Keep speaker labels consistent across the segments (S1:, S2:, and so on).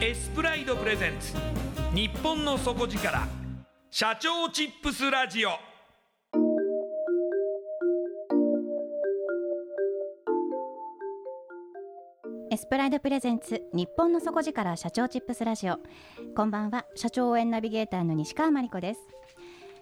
S1: エスプライドプレゼンツ。日本の底力。社長チップスラジオ。
S2: エスプライドプレゼンツ。日本の底力。社長チップスラジオ。こんばんは。社長応援ナビゲーターの西川真理子です。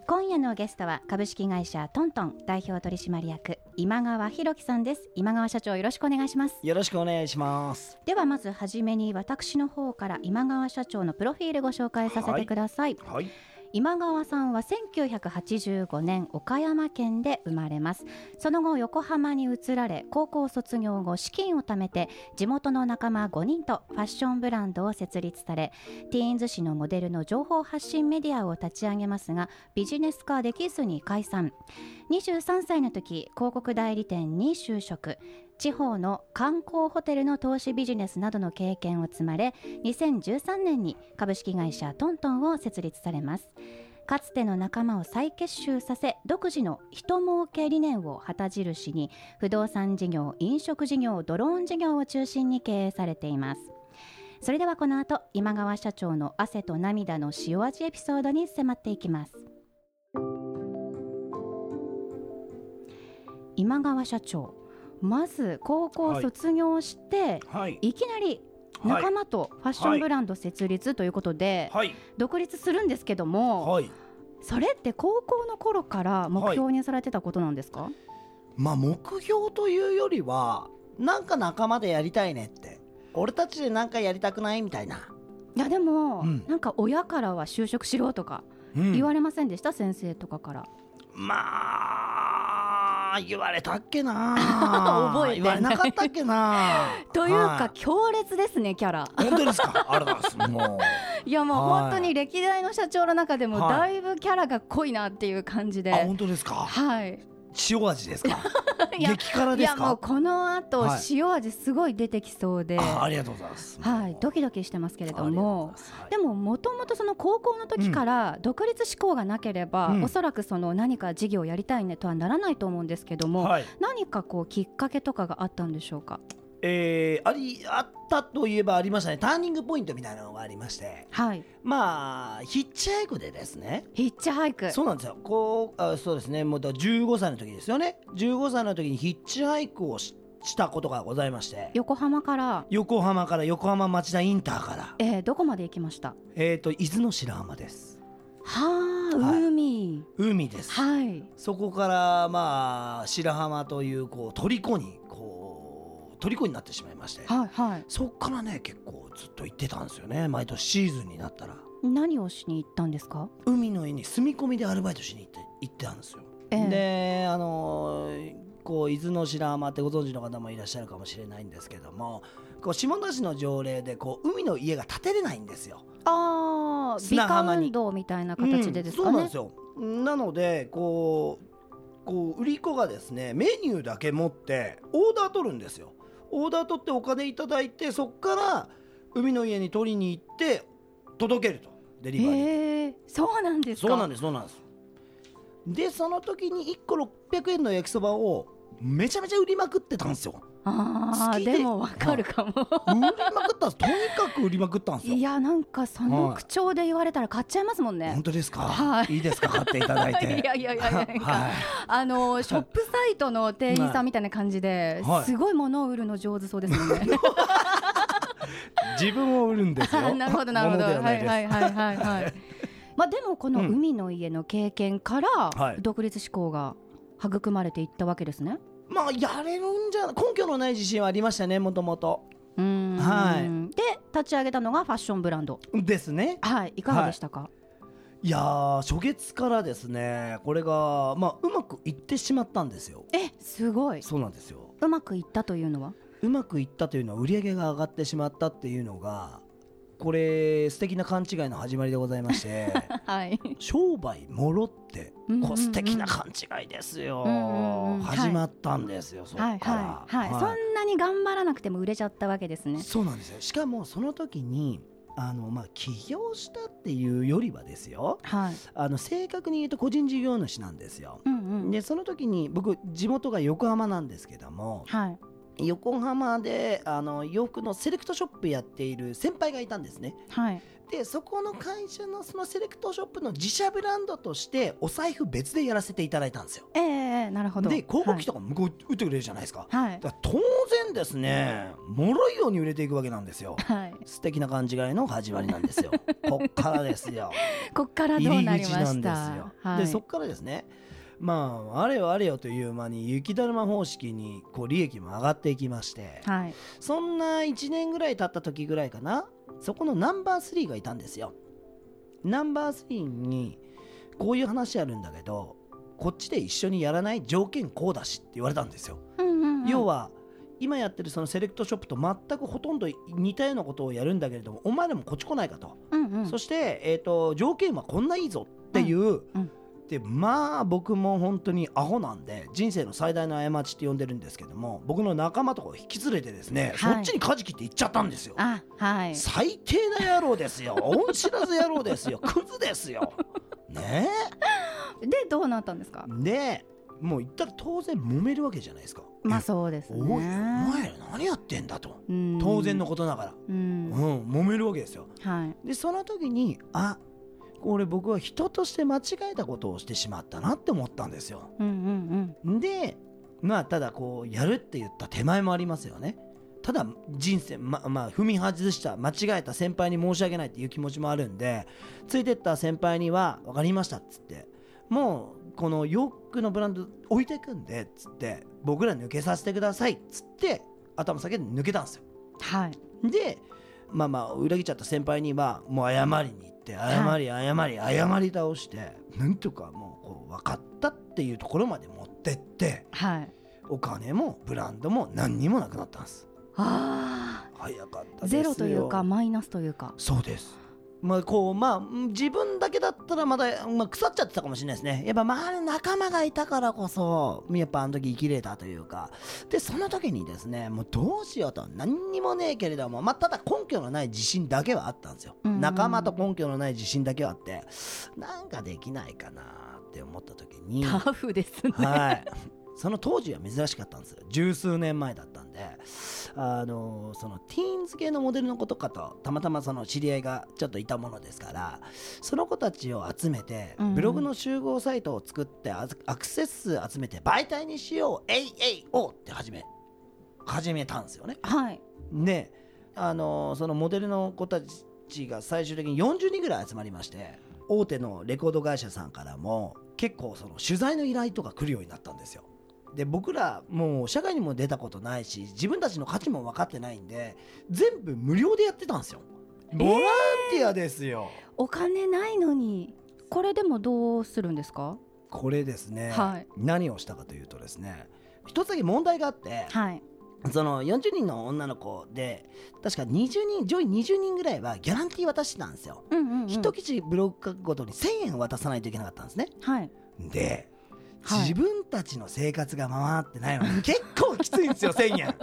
S2: 今夜のゲストは株式会社トントン代表取締役今川博樹さんです。今川社長よろしくお願いします。
S3: よろしくお願いします。
S2: ではまずはじめに私の方から今川社長のプロフィールご紹介させてください、
S3: はい
S2: 今川さんは1985年岡山県で生まれます。その後横浜に移られ高校卒業後資金を貯めて地元の仲間5人とファッションブランドを設立されティーンズ誌のモデルの情報発信メディアを立ち上げますがビジネス化できずに解散。23歳の時広告代理店に就職。地方の観光ホテルの投資ビジネスなどの経験を積まれ2013年に株式会社トントンを設立されます。かつての仲間を再結集させ独自の人儲け理念を旗印に不動産事業飲食事業ドローン事業を中心に経営されています。それではこの後今川社長の汗と涙の塩味エピソードに迫っていきます。今川社長まず高校卒業して、
S3: はい。
S2: い、きなり仲間とファッションブランド設立ということで、
S3: はい。
S2: 独立するんですけども、
S3: はい。
S2: それって高校の頃から目標にされてたことなんですか、
S3: まあ目標というよりはなんか仲間でやりたいねって。俺たちでなんかやりたくないみたいな、
S2: いやでも、
S3: うん。
S2: なんか親からは就職しろとか
S3: うん。
S2: 言われませんでした、先生とかから。
S3: まあ言われたっけな
S2: 覚えてない
S3: 言われなかったっけな
S2: というか、
S3: は
S2: 強烈ですねキャラ。
S3: 本当ですか？ありがとうござい。ますもう
S2: いやもう
S3: はい。
S2: 本当に歴代の社長の中でも
S3: はい。
S2: だいぶキャラが濃いなっていう感じで、
S3: あ本当ですか？
S2: はい
S3: 塩味ですか？激辛
S2: い
S3: ですか？
S2: やもうこの後、
S3: はい。
S2: 塩味すごい出てきそうで。
S3: あありがとうございます。
S2: はい。ドキドキしてますけれども。
S3: で
S2: でももともとその高校の時から独立志向がなければ、
S3: うん。
S2: おそらくその何か事業をやりたいねとはならないと思うんですけども、
S3: はい。
S2: 何かこうきっかけとかがあったんでしょうか？
S3: えーありあったといえばありましたね。ターニングポイントみたいなのがありまして。
S2: はい。
S3: まあヒッチハイクでですね。
S2: ヒッチハイク。
S3: そうなんですよ。こうあそうですね。もうだから15歳の時ですよね。15歳の時にヒッチハイクをししたことがございまして。
S2: 横浜から、
S3: 横浜から横浜町田インターから。
S2: えー、どこまで行きました？
S3: えっ、と伊豆の白浜です。
S2: はあ、
S3: はい。
S2: 海。
S3: 海です。
S2: はい。
S3: そこからまあ白浜というこう虜にこ虜になってしまいまして。
S2: はいはい。
S3: そっからね結構ずっと行ってたんですよね。毎年シーズンになったら。
S2: 何をしに行ったんですか？
S3: 海の家に住み込みでアルバイトしに行って行ってたんですよ、
S2: ええ。
S3: であのーこう伊豆の白浜ってご存知の方もいらっしゃるかもしれないんですけどもこう下田市の条例でこう海の家が建てれないんですよ。
S2: ああ美
S3: 砂浜に
S2: みたいな形でですかね？
S3: うんそうなんですよ。なのでこうこう売り子がですねメニューだけ持ってオーダー取るんですよオーダー取ってお金いただいてそこから海の家に取りに行って届けると。デリバリー
S2: えそうなんですか？
S3: そうなんですそうなんです。でその時に1個600円の焼きそばをめちゃめちゃ売りまくってたんですよ
S2: ああで。もわかるかも。
S3: 売りまくったんです。とにかく売りまくったんですよ。
S2: いやなんかその
S3: はい
S2: 口調で言われたら買っちゃいますもんね。
S3: 本当ですか、
S2: はい。
S3: いいですか？買っていただいて。
S2: いやいやいやいや
S3: はい。
S2: あのショップサイトの店員さんみたいな感じで、
S3: はい。
S2: すごい物を売るの上手そうですもんね。
S3: 自分を売るんですよ。
S2: なるほどなるほど。
S3: はない
S2: はいはいはいはい。はい。まあでもこの
S3: うん。
S2: 海の家の経験から
S3: はい。
S2: 独立志向が育まれていったわけですね。
S3: まあやれるんじゃ根拠のない自信はありましたねもともと
S2: うーん
S3: はい
S2: で立ち上げたのがファッションブランド。
S3: ですね
S2: はいいかがでしたか？
S3: いやー初月からですねこれがまあうまくいってしまったんですよ
S2: えすごい。
S3: そうなんですよ
S2: うまくいったというのは？
S3: うまくいったというのは売り上げが上がってしまったっていうのがこれ素敵な勘違いの始まりでございまして
S2: はい。
S3: 商売もろってこう素敵な勘違いですよ、始まったんですよ、そっから
S2: はいはいはい。そんなに頑張らなくても売れちゃったわけですね。
S3: そうなんですよしかもその時にあの、まあ、起業したっていうよりはですよ
S2: はい。
S3: あの正確に言うと個人事業主なんですよ。
S2: うんうん。
S3: でその時に僕地元が横浜なんですけども
S2: はい。
S3: 横浜であの洋服のセレクトショップやっている先輩がいたんですね
S2: はい。
S3: でそこの会社のそのセレクトショップの自社ブランドとしてお財布別でやらせていただいたんですよ
S2: ええええなるほど。
S3: で広告費とか向こう打ってくれるじゃないですか,、
S2: はい。はい。
S3: だから当然ですねもろいように売れていくわけなんですよ
S2: はい。
S3: 素敵な勘違いの始まりなんですよ こっからですよ
S2: こっからどうなりま
S3: 口なんです
S2: した。
S3: よ、
S2: はい。
S3: でそこからですねまああれよあれよという間に雪だるま方式にこう利益も上がっていきまして。
S2: はい。
S3: そんな1年ぐらい経った時ぐらいかな。そこのナンバー3がいたんですよ。ナンバー3にこういう話あるんだけどこっちで一緒にやらない条件こうだしって言われたんですよ、
S2: うんうんうん。
S3: 要は今やってるそのセレクトショップと全くほとんど似たようなことをやるんだけれどもお前らもこっち来ないかと、
S2: うんうん。
S3: そして、えー、と条件はこんないいぞっていう、
S2: うん
S3: でまあ僕も本当にアホなんで人生の最大の過ちって呼んでるんですけども僕の仲間とかを引き連れてですね、
S2: はい。
S3: そっちに舵切って行っちゃったんですよ。
S2: あはい。
S3: 最低な野郎ですよ。恩知らず野郎ですよ。クズですよ。ね？
S2: でどうなったんですか？
S3: えでもう言ったら当然揉めるわけじゃないですか。
S2: まあ
S3: え
S2: そうですね。
S3: お前ら何やってんだと。
S2: うん。
S3: 当然のことながら、
S2: う
S3: うんん、揉めるわけですよ。
S2: はい。
S3: でその時にあこれ僕は人として間違えたことをしてしまったなって思ったんですよ。
S2: うんうん
S3: でまあただこうやるって言った手前もありますよね。ただ人生ままあ踏み外した間違えた先輩に申し訳ないっていう気持ちもあるんでついてった先輩には分かりましたっつってもうこの洋服のブランド置いていくんでっつって僕ら抜けさせてくださいっつって頭下げて抜けたんですよ。
S2: はい
S3: でまあまあ裏切っちゃった先輩にはもう謝りに行って謝り謝り謝り倒してなんとかもうこう分かったっていうところまで持ってって
S2: はい。
S3: お金もブランドも何にもなくなったんです。
S2: あ
S3: 早かった
S2: あ
S3: ですよ。
S2: ゼロというかマイナスというか。
S3: そうですまあこうまあうん自分だけだったらまだ、まあ、腐っちゃってたかもしれないですね。やっぱ周りに仲間がいたからこそやっぱあの時生きれたというか。でその時にですねもうどうしようと何にもねえけれどもまあただ根拠のない自信だけはあったんですよ、
S2: うんうん。
S3: 仲間と根拠のない自信だけはあって。なんかできないかなって思った時に。
S2: タフですね。
S3: はい。その当時は珍しかったんですよ。十数年前だったんで、あのそのティーンズ系のモデルの子とかとたまたまその知り合いがちょっといたものですから、その子たちを集めてブログの集合サイトを作ってアアクセス数集めて媒体にしよう、えいえいおって始め始めたんですよね。
S2: はい
S3: で、あのそのモデルの子たちが最終的に40人ぐらい集まりまして大手のレコード会社さんからも結構その取材の依頼とか来るようになったんですよで僕らもう社会にも出たことないし自分たちの価値も分かってないんで全部無料でやってたんですよ。ボランティアですよ、
S2: お金ないのにこれでもどうするんですか？
S3: これですね、
S2: はい。
S3: 何をしたかというとですね一つだけ問題があって
S2: はい。
S3: その40人の女の子で確か20人上位20人ぐらいはギャランティー渡してたんですよ、
S2: うんうん、うん、
S3: 一記事ブログ書くごとに1000円渡さないといけなかったんですね。
S2: はい。
S3: で、
S2: はい。
S3: 自分たちの生活が回ってないのに 結構きついんですよ1000円。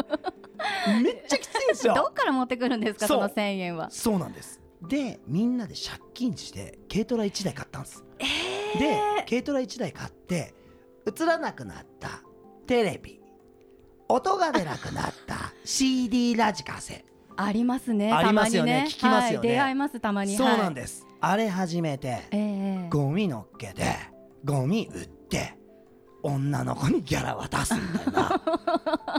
S3: めっちゃきついんですよ。
S2: どっから持ってくるんですか
S3: そ
S2: の1000円は？
S3: そうなんです。でみんなで借金して軽トラ1台買ったんです。で軽トラ1台買って映らなくなったテレビ。音が出なくなった CD ラジカセ。
S2: ありますね
S3: ありますよね
S2: たまに
S3: 聞きますよね。
S2: はい、出会いますたまに。
S3: そうなん
S2: で
S3: です、あれ始めて
S2: ええ。
S3: ゴミ乗っけてゴミ売って女の子にギャラ渡すみたいな。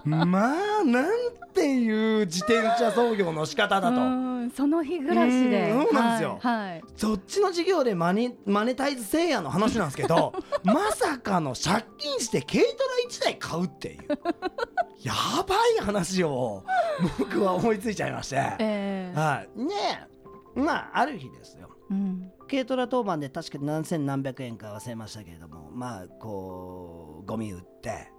S3: まあなんていう自転車操業の仕方だと。
S2: うんその日暮らしで。
S3: うんそうなんですよ。
S2: はい、はい。
S3: そっちの授業でマネマネタイズせいやの話なんですけど まさかの借金して軽トラ1台買うっていう。やばい話を僕は思いついちゃいまして、
S2: ええ。
S3: はい、ねえ。まあある日ですよ。
S2: うん。
S3: 軽トラ当番で確か何千何百円か忘れましたけれどもまあこうゴミ売って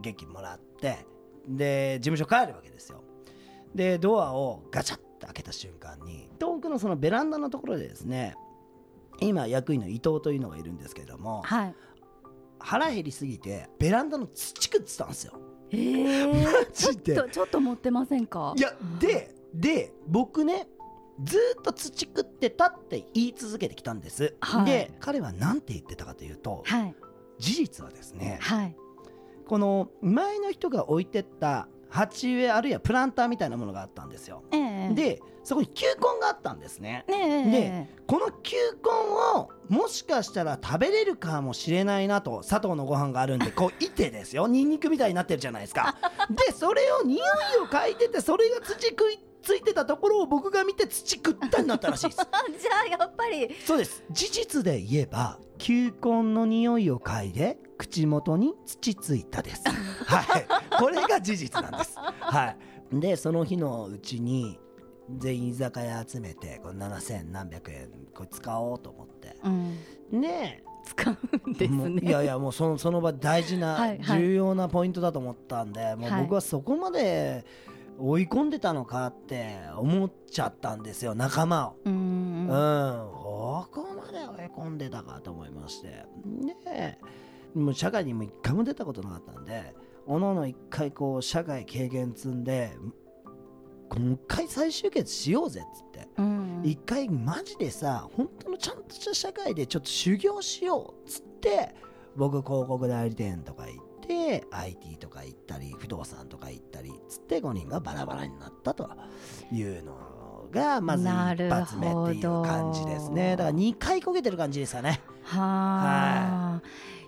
S3: 劇もらってで事務所帰るわけですよ。でドアをガチャッと開けた瞬間に遠くのそのベランダのところでですね今役員の伊藤というのがいるんですけれども
S2: はい。
S3: 腹減りすぎてベランダの土食ってたんですよ。
S2: ええ
S3: マジで。
S2: ちょっとちょっと持ってませんか？
S3: いやでで僕ねずーっと土食ってたって言い続けてきたんです、
S2: はい。
S3: で彼は何て言ってたかというと
S2: はい
S3: 事実はですね
S2: はい。
S3: この前の人が置いてった鉢植えあるいはプランターみたいなものがあったんですよ、
S2: ええ。
S3: でそこに球根があったんですね。
S2: ねえ。
S3: でこの球根をもしかしたら食べれるかもしれないなと砂糖のご飯があるんで こういてですよ。ニンニクみたいになってるじゃないですか。でそれを匂いを嗅いでてそれが土食いついてたところを僕が見て土食ったになったらしいです。
S2: あ じゃあやっぱり。
S3: そうです。事実で言えば球根の匂いを嗅いで口元に土ついたです。はい。これが事実なんです。はい。でその日のうちに全員居酒屋集めてこれ7000何百円これ使おうと思って。
S2: うん。
S3: ね
S2: 使うんです
S3: もう
S2: ね
S3: いやいやもうそのその場大事な
S2: はいはい。
S3: 重要なポイントだと思ったんで、もう
S2: はい。
S3: 僕はそこまで追い込んでたのかって思っちゃったんですよ仲間を。
S2: うん。
S3: ここまで追い込んでたかと思いまして。でもう社会にも一回も出たことなかったんでおのおの一回こう社会経験積んでもう一回再集結しようぜっつって。
S2: うん。
S3: 一回マジでさ本当のちゃんとした社会でちょっと修行しようっつって僕広告代理店とか行って IT とか行ったり不動産とか行ったりっつって5人がバラバラになったというのがまず一発目っていう感じですね。だから2回こけてる感じですかね。
S2: はあ、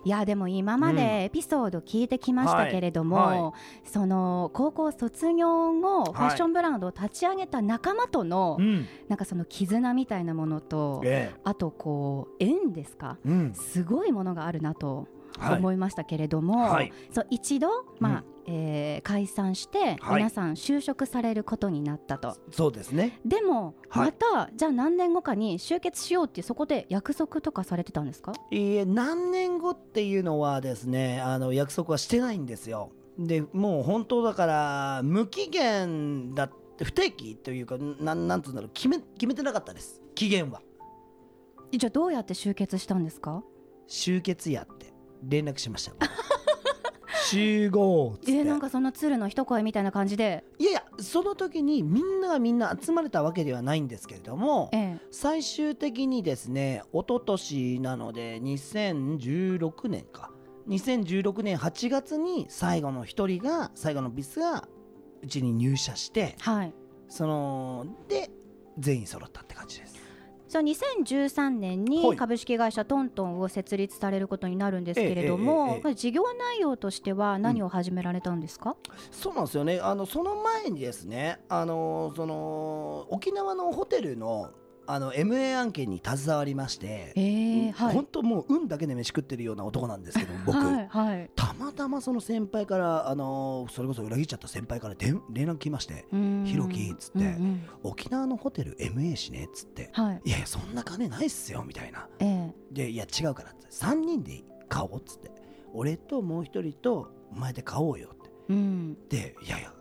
S2: い、やでも今までエピソード聞いてきましたけれども、
S3: はい。は
S2: その高校卒業後ファッションブランドを立ち上げた仲間との、
S3: ん。
S2: なんかその絆みたいなものと
S3: え
S2: あとこう縁ですか？
S3: えうん。
S2: すごいものがあるなと
S3: はい
S2: 思いましたけれども、
S3: はい。
S2: そう一度、まあ
S3: うん。
S2: えー解散して
S3: はい。
S2: 皆さん就職されることになったと、
S3: そうですね。
S2: でも、
S3: はい。
S2: またじゃあ何年後かに集結しようってそこで約束とかされてたんですか？
S3: いいえ何年後っていうのはですねあの約束はしてないんですよ。でもう本当だから無期限だって不定期というかなんなんつうんだろう決め決めてなかったです。期限は。
S2: じゃあどうやって集結したんですか？
S3: 集結やって連絡しました。集合っつって、
S2: えー、なんかその鶴の一声みたいな感じで、
S3: いやいやその時にみんながみんな集まれたわけではないんですけれども
S2: ええ。
S3: 最終的にですね一昨年なので2016年か。2016年8月に最後の一人が最後のビスがうちに入社して
S2: はい。
S3: そので全員揃ったって感じです
S2: じゃあ2013年
S3: はい。
S2: に株式会社トントンを設立されることになるんですけれども、
S3: えええ
S2: 事業内容としては何を始められたんですか、
S3: そうなんですよね。あのその前にですねあのその沖縄のホテルのあの MA 案件に携わりまして、
S2: えー、はい。
S3: 本当もう運だけで飯食ってるような男なんですけど 僕、
S2: はいはい。
S3: たまたまその先輩からあのそれこそ裏切っちゃった先輩から連連絡来まして
S2: うん。
S3: ひろきっつって
S2: うんうん「
S3: 沖縄のホテル MA しね」っつって
S2: はい「
S3: いやいやそんな金ないっすよ」みたいな。
S2: ええ。
S3: でいや違うからって3人で買おうっつって俺ともう一人とお前で買おうよって。
S2: うん。
S3: でいやいや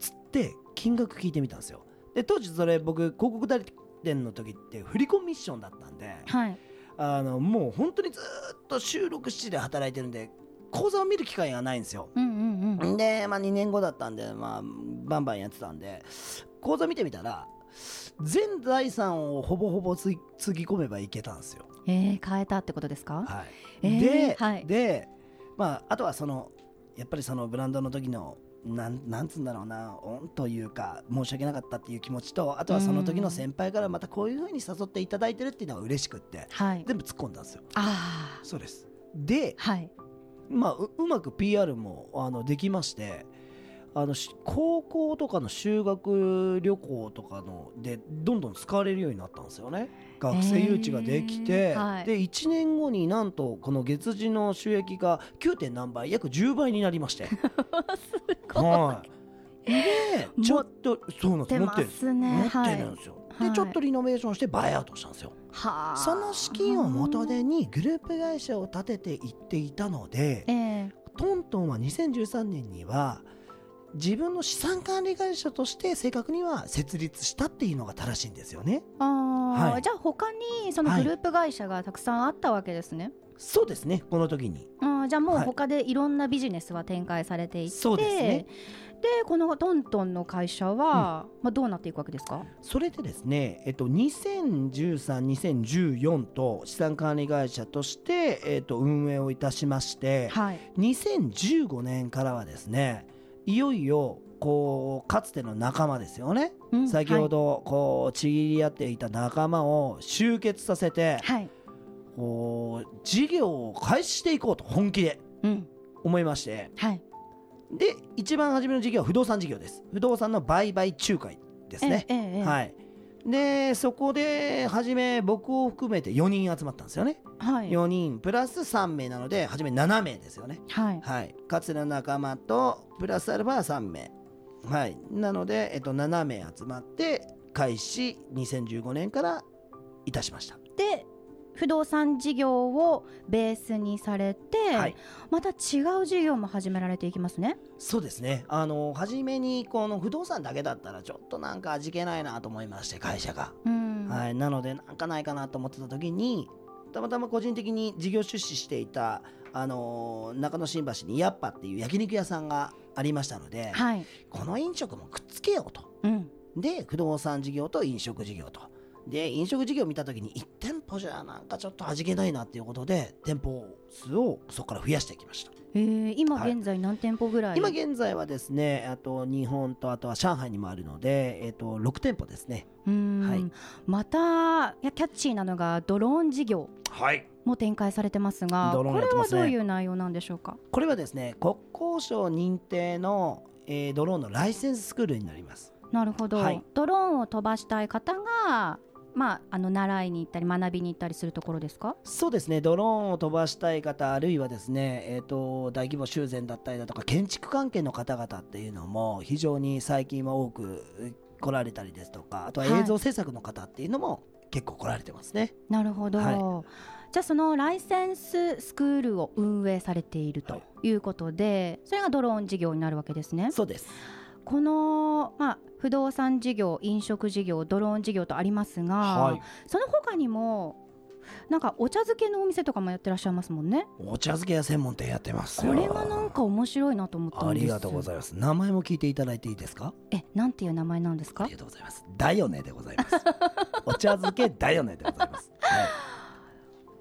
S3: つって金額聞いてみたんですよ。で当時それ僕広告代理店の時って振り込みミッションだったんで
S2: はい。
S3: あのもう本当にずーっと週6 7で働いてるんで口座を見る機会がないんですよ。
S2: うんうんうん。
S3: で、まあ、2年後だったんで、まあ、バンバンやってたんで口座見てみたら全財産をほぼほぼつつぎ込めばいけたんですよ。
S2: えー、変えたってことですか？
S3: はい。
S2: えー
S3: で,、
S2: はい。
S3: でまあ、あとはそのやっぱりそのブランドの時のなんなんつうんだろうな恩というか申し訳なかったっていう気持ちとあとはその時の先輩からまたこういうふうに誘っていただいてるっていうのが嬉しくって
S2: はい。
S3: 全部突っ込んだんですよ。
S2: あ
S3: そうです。で
S2: あはい。
S3: まあ、ううまく PR もあのできましてあのし高校とかの修学旅行とかのでどんどん使われるようになったんですよね。学生誘致ができて、
S2: へーはい。
S3: で1年後になんとこの月次の収益が 9. 点何倍約10倍になりまして。はい。でちょっとそうなんです
S2: 出
S3: 持ってる
S2: ますね。
S3: 持って
S2: はい
S3: るんですよ、
S2: はい。
S3: でちょっとリノベーションしてバイアウトしたんですよ。
S2: はあ。
S3: その資金を元手にグループ会社を立てていっていたので
S2: ええ。
S3: トントンは2013年には自分の資産管理会社として正確には設立したっていうのが正しいんですよね。
S2: ああ、
S3: はい。
S2: じゃあ他にそのグループ会社がたくさんあったわけですね、
S3: そうですねこの時に。
S2: あーじゃあもう
S3: はい。
S2: 他でいろんなビジネスは展開されていって、
S3: そうですね。
S2: でこのトントンの会社は、まあ、どうなっていくわけですか？
S3: それでですね、えっと、2013、2014と資産管理会社として、えっと、運営をいたしまして、
S2: はい。
S3: 2015年からはですねいよいよこうかつての仲間ですよね、
S2: うん
S3: 先ほどこうちぎり合っていた仲間を集結させて、
S2: はい、
S3: こう事業を開始していこうと本気で
S2: うん。
S3: 思いまして。
S2: はい。
S3: で一番初めの事業は不動産事業です。不動産の売買仲介ですね、
S2: ええええ
S3: はいでそこで初め僕を含めて4人集まったんですよね、
S2: はい。
S3: 4人。プラス3名なので初め7名ですよね。
S2: はい。
S3: はい。かつての仲間とプラスアルファ3名。はい。なので、えっと、7名集まって開始2015年からいたしました。
S2: で不動産事業をベースにされて、
S3: はい。
S2: また違う事業も始められていきますね。
S3: そうですね。あの初めにこの不動産だけだったらちょっとなんか味気ないなと思いまして会社が、
S2: うん。
S3: はい、なのでなんかないかなと思ってた時にたまたま個人的に事業出資していた、あの中野新橋にヤッパっていう焼肉屋さんがありましたので、
S2: はい、
S3: この飲食もくっつけようと。
S2: うん。
S3: で不動産事業と飲食事業とで飲食事業を見た時に1店舗じゃなんかちょっと味気ないなっていうことで店舗数をそこから増やしていきました。
S2: えー、今
S3: はい。
S2: 現在何店舗ぐらい、
S3: 今現在はですねあと日本とあとは上海にもあるので、えっと6店舗ですね。
S2: うーん。
S3: はい。
S2: またいやキャッチーなのがドローン事業
S1: はい。
S2: も展開されてますが
S3: ドローン
S2: これはどういう内容なんでしょうか？
S3: これはですね国交省認定の、えードローンのライセンススクールになります。
S2: なるほど、
S3: はい。
S2: ドローンを飛ばしたい方がまああの習いに行ったり学びに行ったりするところですか？
S3: そうですね。ドローンを飛ばしたい方あるいはですね、えー、と大規模修繕だったりだとか建築関係の方々っていうのも非常に最近は多くえー来られたりですとかあとは
S2: はい。
S3: 映像制作の方っていうのも結構来られてますね、
S2: なるほど、
S3: は
S2: じゃあそのライセンススクールを運営されているということで、それがドローン事業になるわけですね。
S3: そうです。
S2: この、まあ、不動産事業飲食事業ドローン事業とありますが、
S3: はい。
S2: その他にもなんかお茶漬けのお店とかもやってらっしゃいますもんね。
S3: お茶漬け屋専門店やってますよ。
S2: これがなんか面白いなと思ったんです
S3: ありがとうございます。名前も聞いていただいていいですか？
S2: えなんていう名前なんですか？
S3: ありがとうございます。だよねでございます。お茶漬けだよねでございます、はい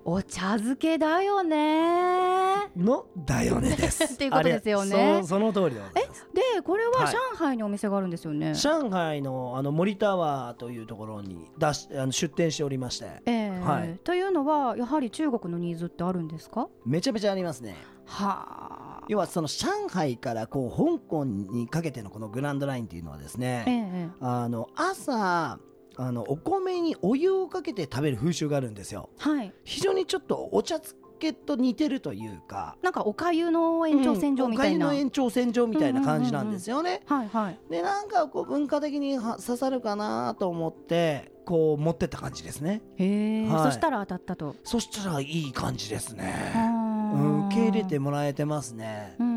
S2: お茶漬けだよね。
S3: のだよねです。
S2: っていうことですよね。
S3: そその通りでございます。
S2: でこれは
S3: はい。
S2: 上海にお店があるんですよね、
S3: 上海のあの森タワーというところに出しあの出店しておりまして。
S2: ええ。
S3: はい。
S2: というのはやはり中国のニーズってあるんですか？
S3: めちゃめちゃありますね。
S2: はあ。
S3: 要はその上海からこう香港にかけてのこのグランドラインっていうのはです
S2: ええ
S3: ね、
S2: ええ。
S3: あの朝あのお米にお湯をかけて食べる風習があるんですよ。
S2: はい。
S3: 非常にちょっとお茶漬けと似てるというか
S2: なんかおかゆの延長線上みたいな、
S3: うんお粥の延長線上みたいな感じなんですよね、
S2: はいはい。
S3: でなんかこう文化的には刺さるかなと思ってこう持ってった感じですね。
S2: へえ、
S3: はい。
S2: そしたら当たったと。
S3: そしたらいい感じですね、うん、受け入れてもらえてますね。
S2: うーん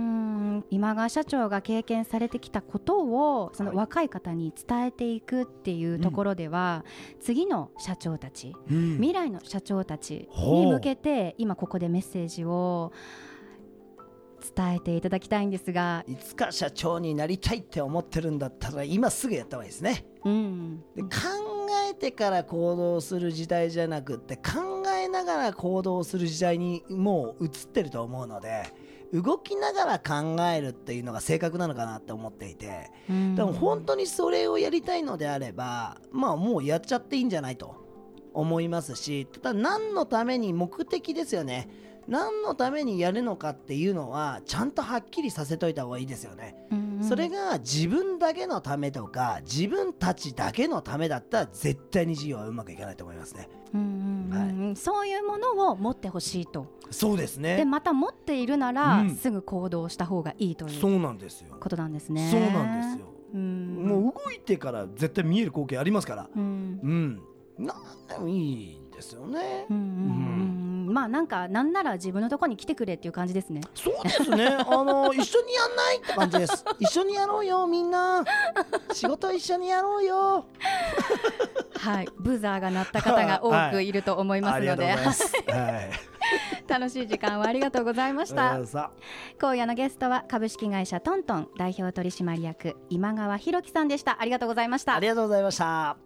S2: 今川社長が経験されてきたことをその
S3: はい。
S2: 若い方に伝えていくっていうところでは、次の社長たち
S3: うん。
S2: 未来の社長たちに向けて今ここでメッセージを伝えていただきたいんですが、
S3: いつか社長になりたいって思ってるんだったら今すぐやった方がいいですね。
S2: うん、
S3: で考えてから行動する時代じゃなくって考えながら行動する時代にもう移ってると思うので動きながら考えるっていうのが正確なのかなって思っていてでも本当にそれをやりたいのであればまあもうやっちゃっていいんじゃないと思いますしただ何のために目的ですよね何のためにやるのかっていうのはちゃんとはっきりさせといた方がいいですよね。
S2: うん
S3: それが自分だけのためとか自分たちだけのためだったら絶対に事業はうまくいかないと思いますね。
S2: うんうんうんうんそういうものを持ってほしいと
S3: そうです
S2: で
S3: ね。
S2: また持っているなら、
S3: うん
S2: すぐ行動した方がいいという
S3: そうなんですよ。
S2: ことなんですね。
S3: そうなんですよ。
S2: うん
S3: もう動いてから絶対見える光景ありますから。
S2: うん
S3: うん。なんでもいいんですよね。
S2: うんうんうんまあなんかなんなら自分のところに来てくれっていう感じですね。
S3: そうですね。あの 一緒にやんないって感じです。一緒にやろうよみんな。仕事一緒にやろうよ。
S2: はい、ブザーが鳴った方が多くいると思いますので。
S3: はい。
S2: 楽しい時間をありがとうございました。
S3: さ
S2: 今夜のゲストは株式会社トントン代表取締役今川博樹さんでした。ありがとうございました
S3: あり。がとうございました。